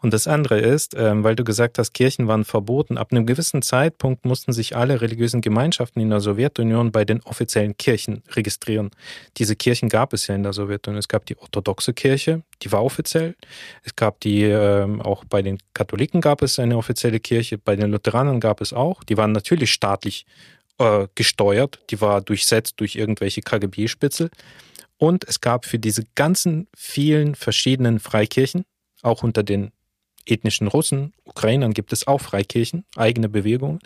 Und das andere ist, ähm, weil du gesagt hast, Kirchen waren verboten. Ab einem gewissen Zeitpunkt mussten sich alle religiösen Gemeinschaften in der Sowjetunion bei den offiziellen Kirchen registrieren. Diese Kirchen gab es ja in der Sowjetunion. Es gab die orthodoxe Kirche, die war offiziell. Es gab die, ähm, auch bei den Katholiken gab es eine offizielle Kirche, bei den Lutheranern gab es auch. Die waren natürlich staatlich äh, gesteuert. Die war durchsetzt durch irgendwelche KGB-Spitzel. Und es gab für diese ganzen vielen verschiedenen Freikirchen, auch unter den ethnischen Russen, Ukrainern gibt es auch Freikirchen, eigene Bewegungen.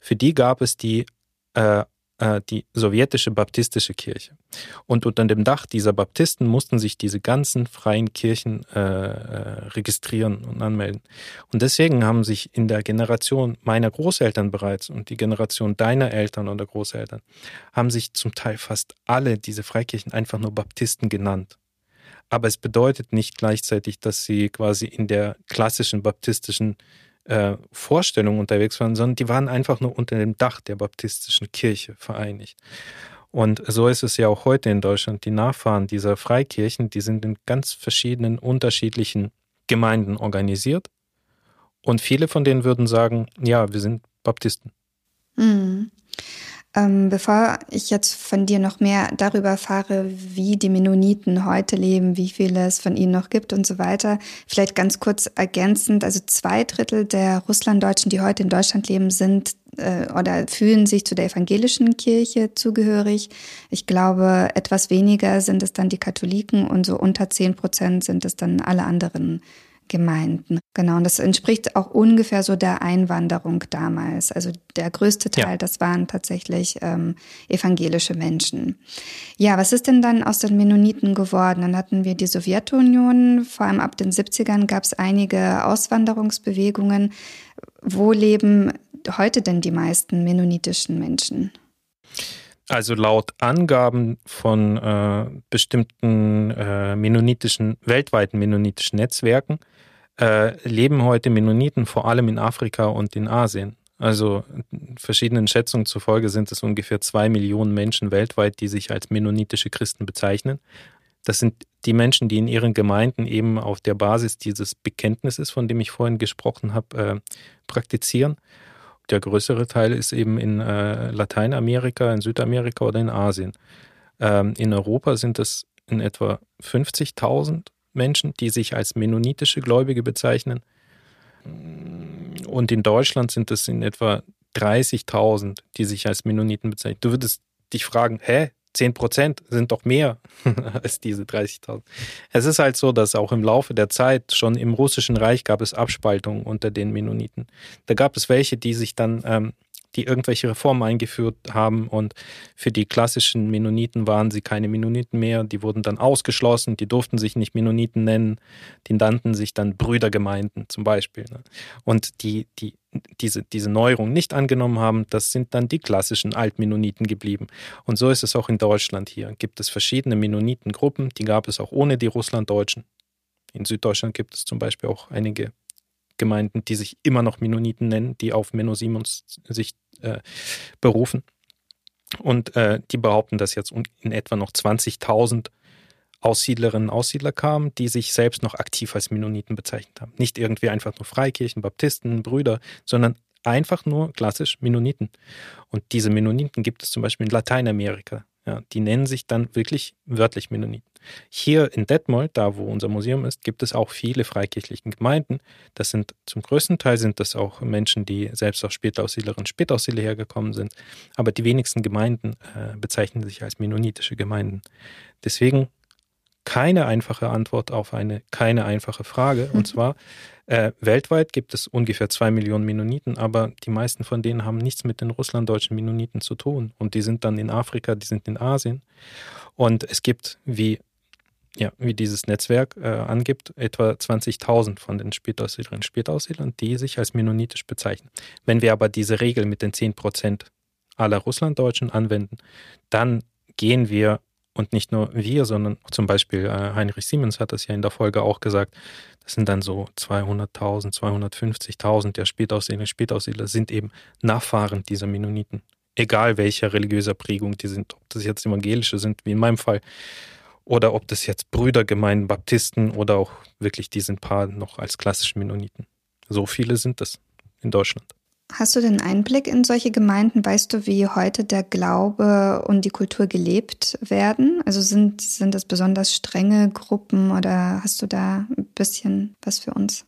Für die gab es die äh, die sowjetische baptistische Kirche. Und unter dem Dach dieser Baptisten mussten sich diese ganzen freien Kirchen äh, äh, registrieren und anmelden. Und deswegen haben sich in der Generation meiner Großeltern bereits und die Generation deiner Eltern oder Großeltern, haben sich zum Teil fast alle diese Freikirchen einfach nur Baptisten genannt. Aber es bedeutet nicht gleichzeitig, dass sie quasi in der klassischen baptistischen äh, Vorstellungen unterwegs waren, sondern die waren einfach nur unter dem Dach der baptistischen Kirche vereinigt. Und so ist es ja auch heute in Deutschland. Die Nachfahren dieser Freikirchen, die sind in ganz verschiedenen, unterschiedlichen Gemeinden organisiert. Und viele von denen würden sagen, ja, wir sind Baptisten. Mhm. Ähm, bevor ich jetzt von dir noch mehr darüber erfahre, wie die Mennoniten heute leben, wie viele es von ihnen noch gibt und so weiter, vielleicht ganz kurz ergänzend, also zwei Drittel der Russlanddeutschen, die heute in Deutschland leben, sind äh, oder fühlen sich zu der evangelischen Kirche zugehörig. Ich glaube, etwas weniger sind es dann die Katholiken und so unter zehn Prozent sind es dann alle anderen Gemeinden. Genau, und das entspricht auch ungefähr so der Einwanderung damals. Also der größte Teil, ja. das waren tatsächlich ähm, evangelische Menschen. Ja, was ist denn dann aus den Mennoniten geworden? Dann hatten wir die Sowjetunion, vor allem ab den 70ern gab es einige Auswanderungsbewegungen. Wo leben heute denn die meisten mennonitischen Menschen? Also laut Angaben von äh, bestimmten äh, mennonitischen, weltweiten mennonitischen Netzwerken äh, leben heute Mennoniten vor allem in Afrika und in Asien. Also verschiedenen Schätzungen zufolge sind es ungefähr zwei Millionen Menschen weltweit, die sich als mennonitische Christen bezeichnen. Das sind die Menschen, die in ihren Gemeinden eben auf der Basis dieses Bekenntnisses, von dem ich vorhin gesprochen habe, äh, praktizieren. Der größere Teil ist eben in äh, Lateinamerika, in Südamerika oder in Asien. Ähm, in Europa sind es in etwa 50.000 Menschen, die sich als mennonitische Gläubige bezeichnen. Und in Deutschland sind es in etwa 30.000, die sich als Mennoniten bezeichnen. Du würdest dich fragen, hä, 10 Prozent sind doch mehr als diese 30.000. Es ist halt so, dass auch im Laufe der Zeit schon im Russischen Reich gab es Abspaltungen unter den Mennoniten. Da gab es welche, die sich dann ähm, die irgendwelche Reformen eingeführt haben und für die klassischen Mennoniten waren sie keine Mennoniten mehr, die wurden dann ausgeschlossen, die durften sich nicht Mennoniten nennen, die nannten sich dann Brüdergemeinden zum Beispiel. Ne? Und die, die diese, diese Neuerung nicht angenommen haben, das sind dann die klassischen Altmennoniten geblieben. Und so ist es auch in Deutschland hier. Gibt es verschiedene Mennonitengruppen, die gab es auch ohne die Russlanddeutschen. In Süddeutschland gibt es zum Beispiel auch einige Gemeinden, die sich immer noch Mennoniten nennen, die auf Menno Simons sich äh, berufen. Und äh, die behaupten, dass jetzt in etwa noch 20.000 Aussiedlerinnen und Aussiedler kamen, die sich selbst noch aktiv als Mennoniten bezeichnet haben. Nicht irgendwie einfach nur Freikirchen, Baptisten, Brüder, sondern einfach nur klassisch Mennoniten. Und diese Mennoniten gibt es zum Beispiel in Lateinamerika. Ja, die nennen sich dann wirklich wörtlich Mennoniten. Hier in Detmold, da wo unser Museum ist, gibt es auch viele freikirchliche Gemeinden. Das sind zum größten Teil sind das auch Menschen, die selbst aus Spätaussiedlerinnen und Spätaussiedler hergekommen sind. Aber die wenigsten Gemeinden äh, bezeichnen sich als mennonitische Gemeinden. Deswegen keine einfache Antwort auf eine keine einfache Frage. Und zwar, äh, weltweit gibt es ungefähr zwei Millionen Mennoniten, aber die meisten von denen haben nichts mit den russlanddeutschen Mennoniten zu tun. Und die sind dann in Afrika, die sind in Asien. Und es gibt, wie, ja, wie dieses Netzwerk äh, angibt, etwa 20.000 von den Spätaussiedlerinnen und Spätaussiedlern, die sich als mennonitisch bezeichnen. Wenn wir aber diese Regel mit den 10 Prozent aller Russlanddeutschen anwenden, dann gehen wir und nicht nur wir, sondern zum Beispiel äh, Heinrich Siemens hat das ja in der Folge auch gesagt, das sind dann so 200.000, 250.000 der Spätaussiedler, Spätaussiedler sind eben Nachfahren dieser Mennoniten. Egal welcher religiöser Prägung die sind, ob das jetzt evangelische sind, wie in meinem Fall, oder ob das jetzt Brüdergemeinden, Baptisten oder auch wirklich die sind paar noch als klassische Mennoniten. So viele sind es in Deutschland. Hast du den Einblick in solche Gemeinden? Weißt du, wie heute der Glaube und die Kultur gelebt werden? Also sind, sind das besonders strenge Gruppen oder hast du da ein bisschen was für uns?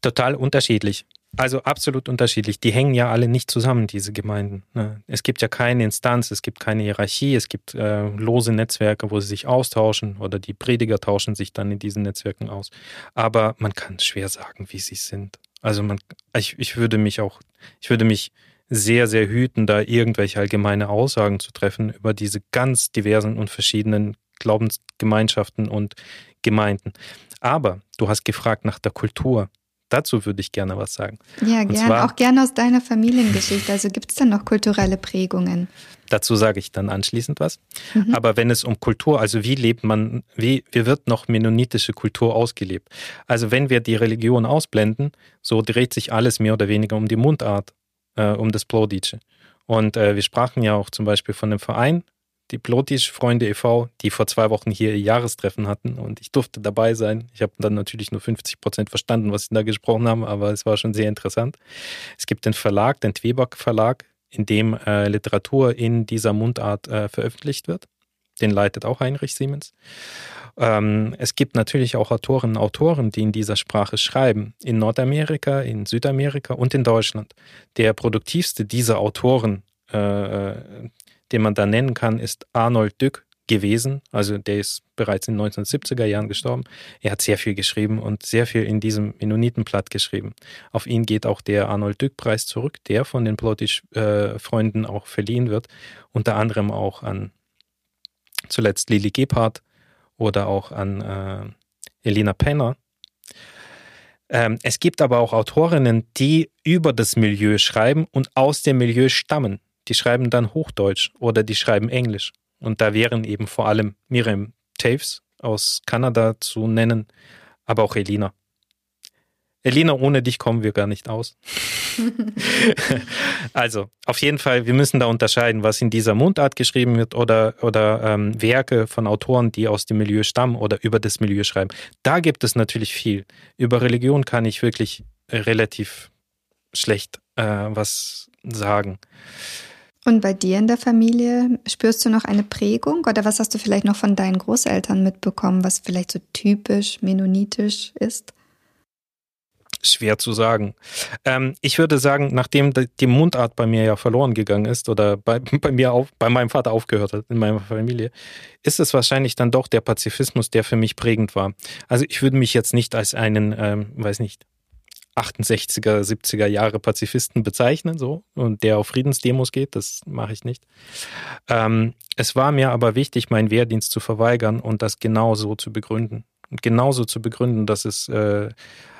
Total unterschiedlich. Also absolut unterschiedlich. Die hängen ja alle nicht zusammen, diese Gemeinden. Ne? Es gibt ja keine Instanz, es gibt keine Hierarchie, es gibt äh, lose Netzwerke, wo sie sich austauschen oder die Prediger tauschen sich dann in diesen Netzwerken aus. Aber man kann schwer sagen, wie sie sind. Also man, ich, ich würde mich auch, ich würde mich sehr, sehr hüten, da irgendwelche allgemeine Aussagen zu treffen über diese ganz diversen und verschiedenen Glaubensgemeinschaften und Gemeinden. Aber du hast gefragt nach der Kultur. Dazu würde ich gerne was sagen. Ja, gerne. Auch gerne aus deiner Familiengeschichte. Also gibt es da noch kulturelle Prägungen? Dazu sage ich dann anschließend was. Mhm. Aber wenn es um Kultur, also wie lebt man, wie, wie wird noch mennonitische Kultur ausgelebt? Also wenn wir die Religion ausblenden, so dreht sich alles mehr oder weniger um die Mundart, äh, um das Plodice. Und äh, wir sprachen ja auch zum Beispiel von dem Verein, die Plotisch-Freunde e.V., die vor zwei Wochen hier ihr Jahrestreffen hatten und ich durfte dabei sein. Ich habe dann natürlich nur 50 Prozent verstanden, was sie da gesprochen haben, aber es war schon sehr interessant. Es gibt den Verlag, den Tweback Verlag, in dem äh, Literatur in dieser Mundart äh, veröffentlicht wird. Den leitet auch Heinrich Siemens. Ähm, es gibt natürlich auch Autorinnen und Autoren, die in dieser Sprache schreiben. In Nordamerika, in Südamerika und in Deutschland. Der produktivste dieser Autoren, äh, den man da nennen kann, ist Arnold Dück gewesen. Also der ist bereits in den 1970er Jahren gestorben. Er hat sehr viel geschrieben und sehr viel in diesem Mennonitenblatt geschrieben. Auf ihn geht auch der Arnold Dück-Preis zurück, der von den Plottisch-Freunden äh, auch verliehen wird. Unter anderem auch an zuletzt Lili Gebhardt oder auch an äh, Elena Penner. Ähm, es gibt aber auch Autorinnen, die über das Milieu schreiben und aus dem Milieu stammen. Die schreiben dann Hochdeutsch oder die schreiben Englisch. Und da wären eben vor allem Miriam Taves aus Kanada zu nennen, aber auch Elina. Elina, ohne dich kommen wir gar nicht aus. also, auf jeden Fall, wir müssen da unterscheiden, was in dieser Mundart geschrieben wird oder, oder ähm, Werke von Autoren, die aus dem Milieu stammen oder über das Milieu schreiben. Da gibt es natürlich viel. Über Religion kann ich wirklich relativ schlecht äh, was sagen. Und bei dir in der Familie spürst du noch eine Prägung oder was hast du vielleicht noch von deinen Großeltern mitbekommen, was vielleicht so typisch mennonitisch ist? Schwer zu sagen. Ähm, ich würde sagen, nachdem die Mundart bei mir ja verloren gegangen ist oder bei, bei mir auf, bei meinem Vater aufgehört hat, in meiner Familie, ist es wahrscheinlich dann doch der Pazifismus, der für mich prägend war. Also ich würde mich jetzt nicht als einen, ähm, weiß nicht, 68er, 70er Jahre Pazifisten bezeichnen, so, und der auf Friedensdemos geht, das mache ich nicht. Ähm, es war mir aber wichtig, meinen Wehrdienst zu verweigern und das genauso zu begründen. Und genauso zu begründen, dass es äh,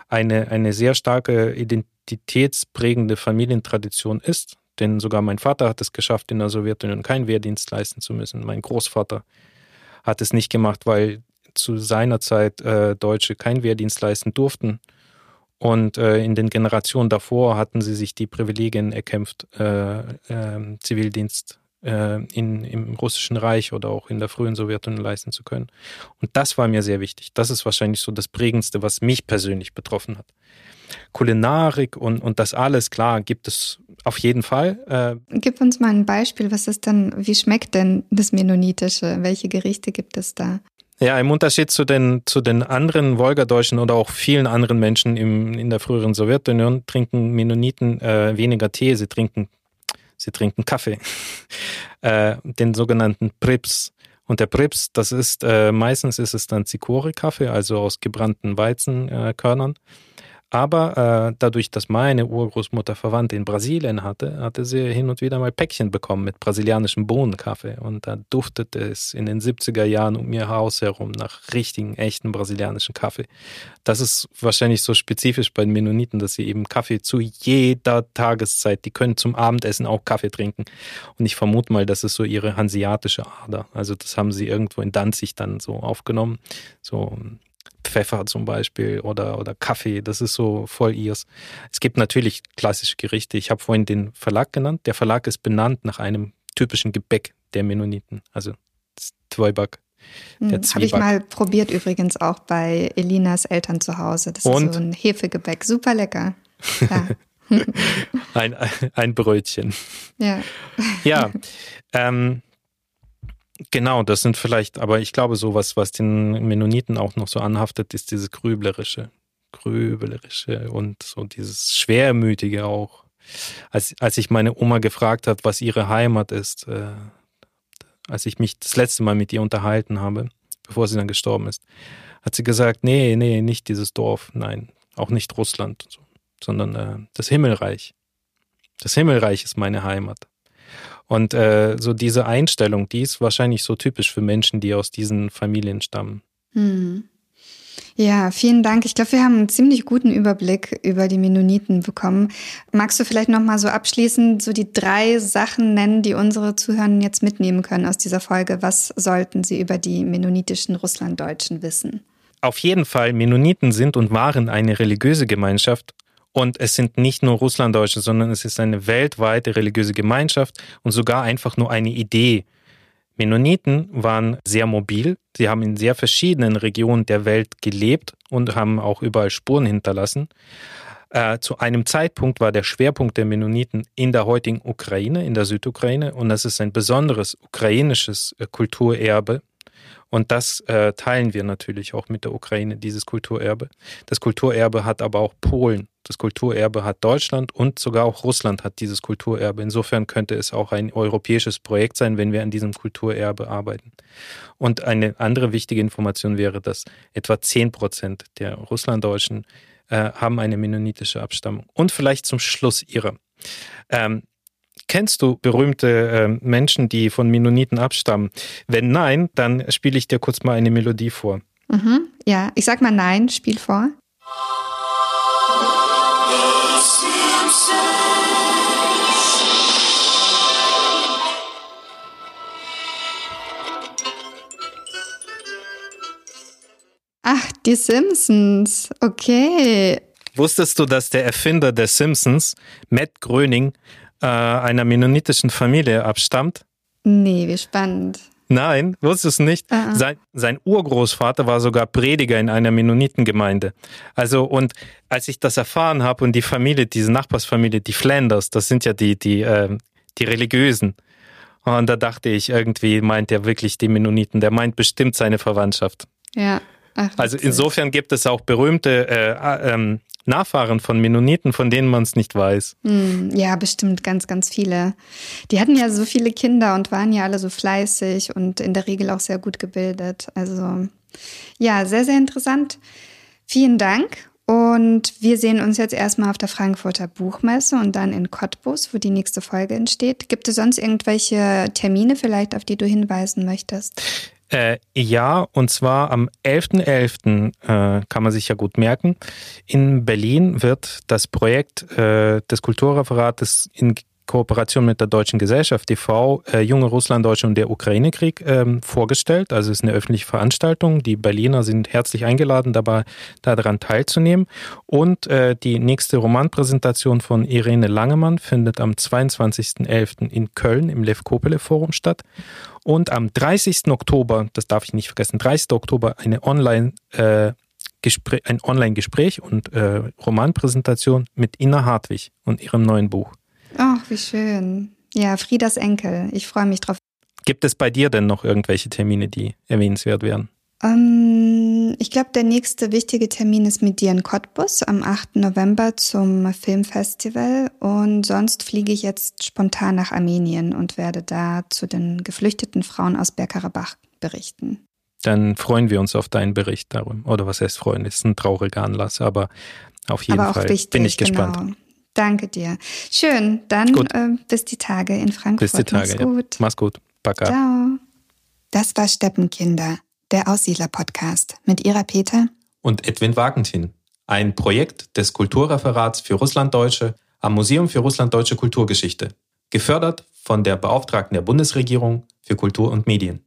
eine, eine sehr starke identitätsprägende Familientradition ist. Denn sogar mein Vater hat es geschafft, in der Sowjetunion keinen Wehrdienst leisten zu müssen. Mein Großvater hat es nicht gemacht, weil zu seiner Zeit äh, Deutsche keinen Wehrdienst leisten durften. Und äh, in den Generationen davor hatten sie sich die Privilegien erkämpft, äh, äh, Zivildienst in, im Russischen Reich oder auch in der frühen Sowjetunion leisten zu können. Und das war mir sehr wichtig. Das ist wahrscheinlich so das Prägendste, was mich persönlich betroffen hat. Kulinarik und, und das alles, klar, gibt es auf jeden Fall. Äh, Gib uns mal ein Beispiel. Was ist denn, wie schmeckt denn das Mennonitische? Welche Gerichte gibt es da? Ja, im Unterschied zu den, zu den anderen Wolgadeutschen oder auch vielen anderen Menschen im, in der früheren Sowjetunion trinken Mennoniten äh, weniger Tee, sie trinken sie trinken Kaffee, äh, den sogenannten Prips. Und der Prips, das ist äh, meistens ist es dann Zikori-Kaffee, also aus gebrannten Weizenkörnern. Äh, aber äh, dadurch, dass meine Urgroßmutter Verwandte in Brasilien hatte, hatte sie hin und wieder mal Päckchen bekommen mit brasilianischem Bohnenkaffee. Und da duftete es in den 70er Jahren um ihr Haus herum nach richtigen, echten brasilianischen Kaffee. Das ist wahrscheinlich so spezifisch bei den Mennoniten, dass sie eben Kaffee zu jeder Tageszeit, die können zum Abendessen auch Kaffee trinken. Und ich vermute mal, das ist so ihre hanseatische Ader. Also das haben sie irgendwo in Danzig dann so aufgenommen. So Pfeffer zum Beispiel oder, oder Kaffee, das ist so voll ihrs. Es gibt natürlich klassische Gerichte. Ich habe vorhin den Verlag genannt. Der Verlag ist benannt nach einem typischen Gebäck der Mennoniten, also Zweiback. Hm, Habe ich mal probiert übrigens auch bei Elinas Eltern zu Hause. Das Und? ist so ein Hefegebäck, super lecker. Ja. ein, ein Brötchen. Ja. Ja. Ähm, Genau, das sind vielleicht, aber ich glaube, so was, was den Mennoniten auch noch so anhaftet, ist dieses Grüblerische. Grüblerische und so dieses Schwermütige auch. Als, als ich meine Oma gefragt habe, was ihre Heimat ist, äh, als ich mich das letzte Mal mit ihr unterhalten habe, bevor sie dann gestorben ist, hat sie gesagt, nee, nee, nicht dieses Dorf, nein, auch nicht Russland, so, sondern äh, das Himmelreich. Das Himmelreich ist meine Heimat. Und äh, so diese Einstellung, die ist wahrscheinlich so typisch für Menschen, die aus diesen Familien stammen. Hm. Ja, vielen Dank. Ich glaube, wir haben einen ziemlich guten Überblick über die Mennoniten bekommen. Magst du vielleicht noch mal so abschließend so die drei Sachen nennen, die unsere Zuhörer jetzt mitnehmen können aus dieser Folge? Was sollten sie über die mennonitischen Russlanddeutschen wissen? Auf jeden Fall, Mennoniten sind und waren eine religiöse Gemeinschaft und es sind nicht nur Russlanddeutsche, sondern es ist eine weltweite religiöse Gemeinschaft und sogar einfach nur eine Idee. Mennoniten waren sehr mobil. Sie haben in sehr verschiedenen Regionen der Welt gelebt und haben auch überall Spuren hinterlassen. Äh, zu einem Zeitpunkt war der Schwerpunkt der Mennoniten in der heutigen Ukraine, in der Südukraine. Und das ist ein besonderes ukrainisches äh, Kulturerbe. Und das äh, teilen wir natürlich auch mit der Ukraine, dieses Kulturerbe. Das Kulturerbe hat aber auch Polen. Das Kulturerbe hat Deutschland und sogar auch Russland hat dieses Kulturerbe. Insofern könnte es auch ein europäisches Projekt sein, wenn wir an diesem Kulturerbe arbeiten. Und eine andere wichtige Information wäre, dass etwa 10 Prozent der Russlanddeutschen äh, haben eine mennonitische Abstammung. Und vielleicht zum Schluss ihre. Ähm, Kennst du berühmte äh, Menschen, die von Mennoniten abstammen? Wenn nein, dann spiele ich dir kurz mal eine Melodie vor. Mhm, ja, ich sag mal nein, spiel vor. Ach, die Simpsons. Okay. Wusstest du, dass der Erfinder der Simpsons, Matt Gröning, äh, einer mennonitischen Familie abstammt? Nee, wie spannend. Nein, wusstest du nicht? Uh Sein, sein Urgroßvater war sogar Prediger in einer Mennonitengemeinde. Also, und als ich das erfahren habe und die Familie, diese Nachbarsfamilie, die Flanders, das sind ja die, die, äh, die Religiösen. Und da dachte ich, irgendwie meint er wirklich die Mennoniten. Der meint bestimmt seine Verwandtschaft. Ja. Ach, also insofern gibt es auch berühmte äh, ähm, Nachfahren von Mennoniten, von denen man es nicht weiß. Hm, ja, bestimmt ganz, ganz viele. Die hatten ja so viele Kinder und waren ja alle so fleißig und in der Regel auch sehr gut gebildet. Also ja, sehr, sehr interessant. Vielen Dank. Und wir sehen uns jetzt erstmal auf der Frankfurter Buchmesse und dann in Cottbus, wo die nächste Folge entsteht. Gibt es sonst irgendwelche Termine vielleicht, auf die du hinweisen möchtest? Äh, ja, und zwar am 11.11. .11., äh, kann man sich ja gut merken. In Berlin wird das Projekt äh, des Kulturreferates in Kooperation mit der Deutschen Gesellschaft TV äh, Junge Russlanddeutsche und der Ukraine-Krieg ähm, vorgestellt. Also es ist eine öffentliche Veranstaltung. Die Berliner sind herzlich eingeladen, dabei daran teilzunehmen. Und äh, die nächste Romanpräsentation von Irene Langemann findet am 22.11. in Köln im Lev Kopele Forum statt. Und am 30. Oktober, das darf ich nicht vergessen, 30. Oktober eine Online- äh, Gespräch, ein Online-Gespräch und äh, Romanpräsentation mit Ina Hartwig und ihrem neuen Buch. Ach, wie schön. Ja, Friedas Enkel. Ich freue mich drauf. Gibt es bei dir denn noch irgendwelche Termine, die erwähnenswert wären? Ähm, ich glaube, der nächste wichtige Termin ist mit dir in Cottbus am 8. November zum Filmfestival. Und sonst fliege ich jetzt spontan nach Armenien und werde da zu den geflüchteten Frauen aus Bergkarabach berichten. Dann freuen wir uns auf deinen Bericht darum. Oder was heißt freuen? Das ist ein trauriger Anlass, aber auf jeden aber Fall wichtig, bin ich gespannt. Genau. Danke dir. Schön, dann äh, bis die Tage in Frankfurt. Bis die Tage. Mach's gut. Ja. Mach's gut. Baka. Ciao. Das war Steppenkinder der Aussiedler-Podcast mit Ira Peter und Edwin Wagentin. Ein Projekt des Kulturreferats für Russlanddeutsche am Museum für Russlanddeutsche Kulturgeschichte. Gefördert von der Beauftragten der Bundesregierung für Kultur und Medien.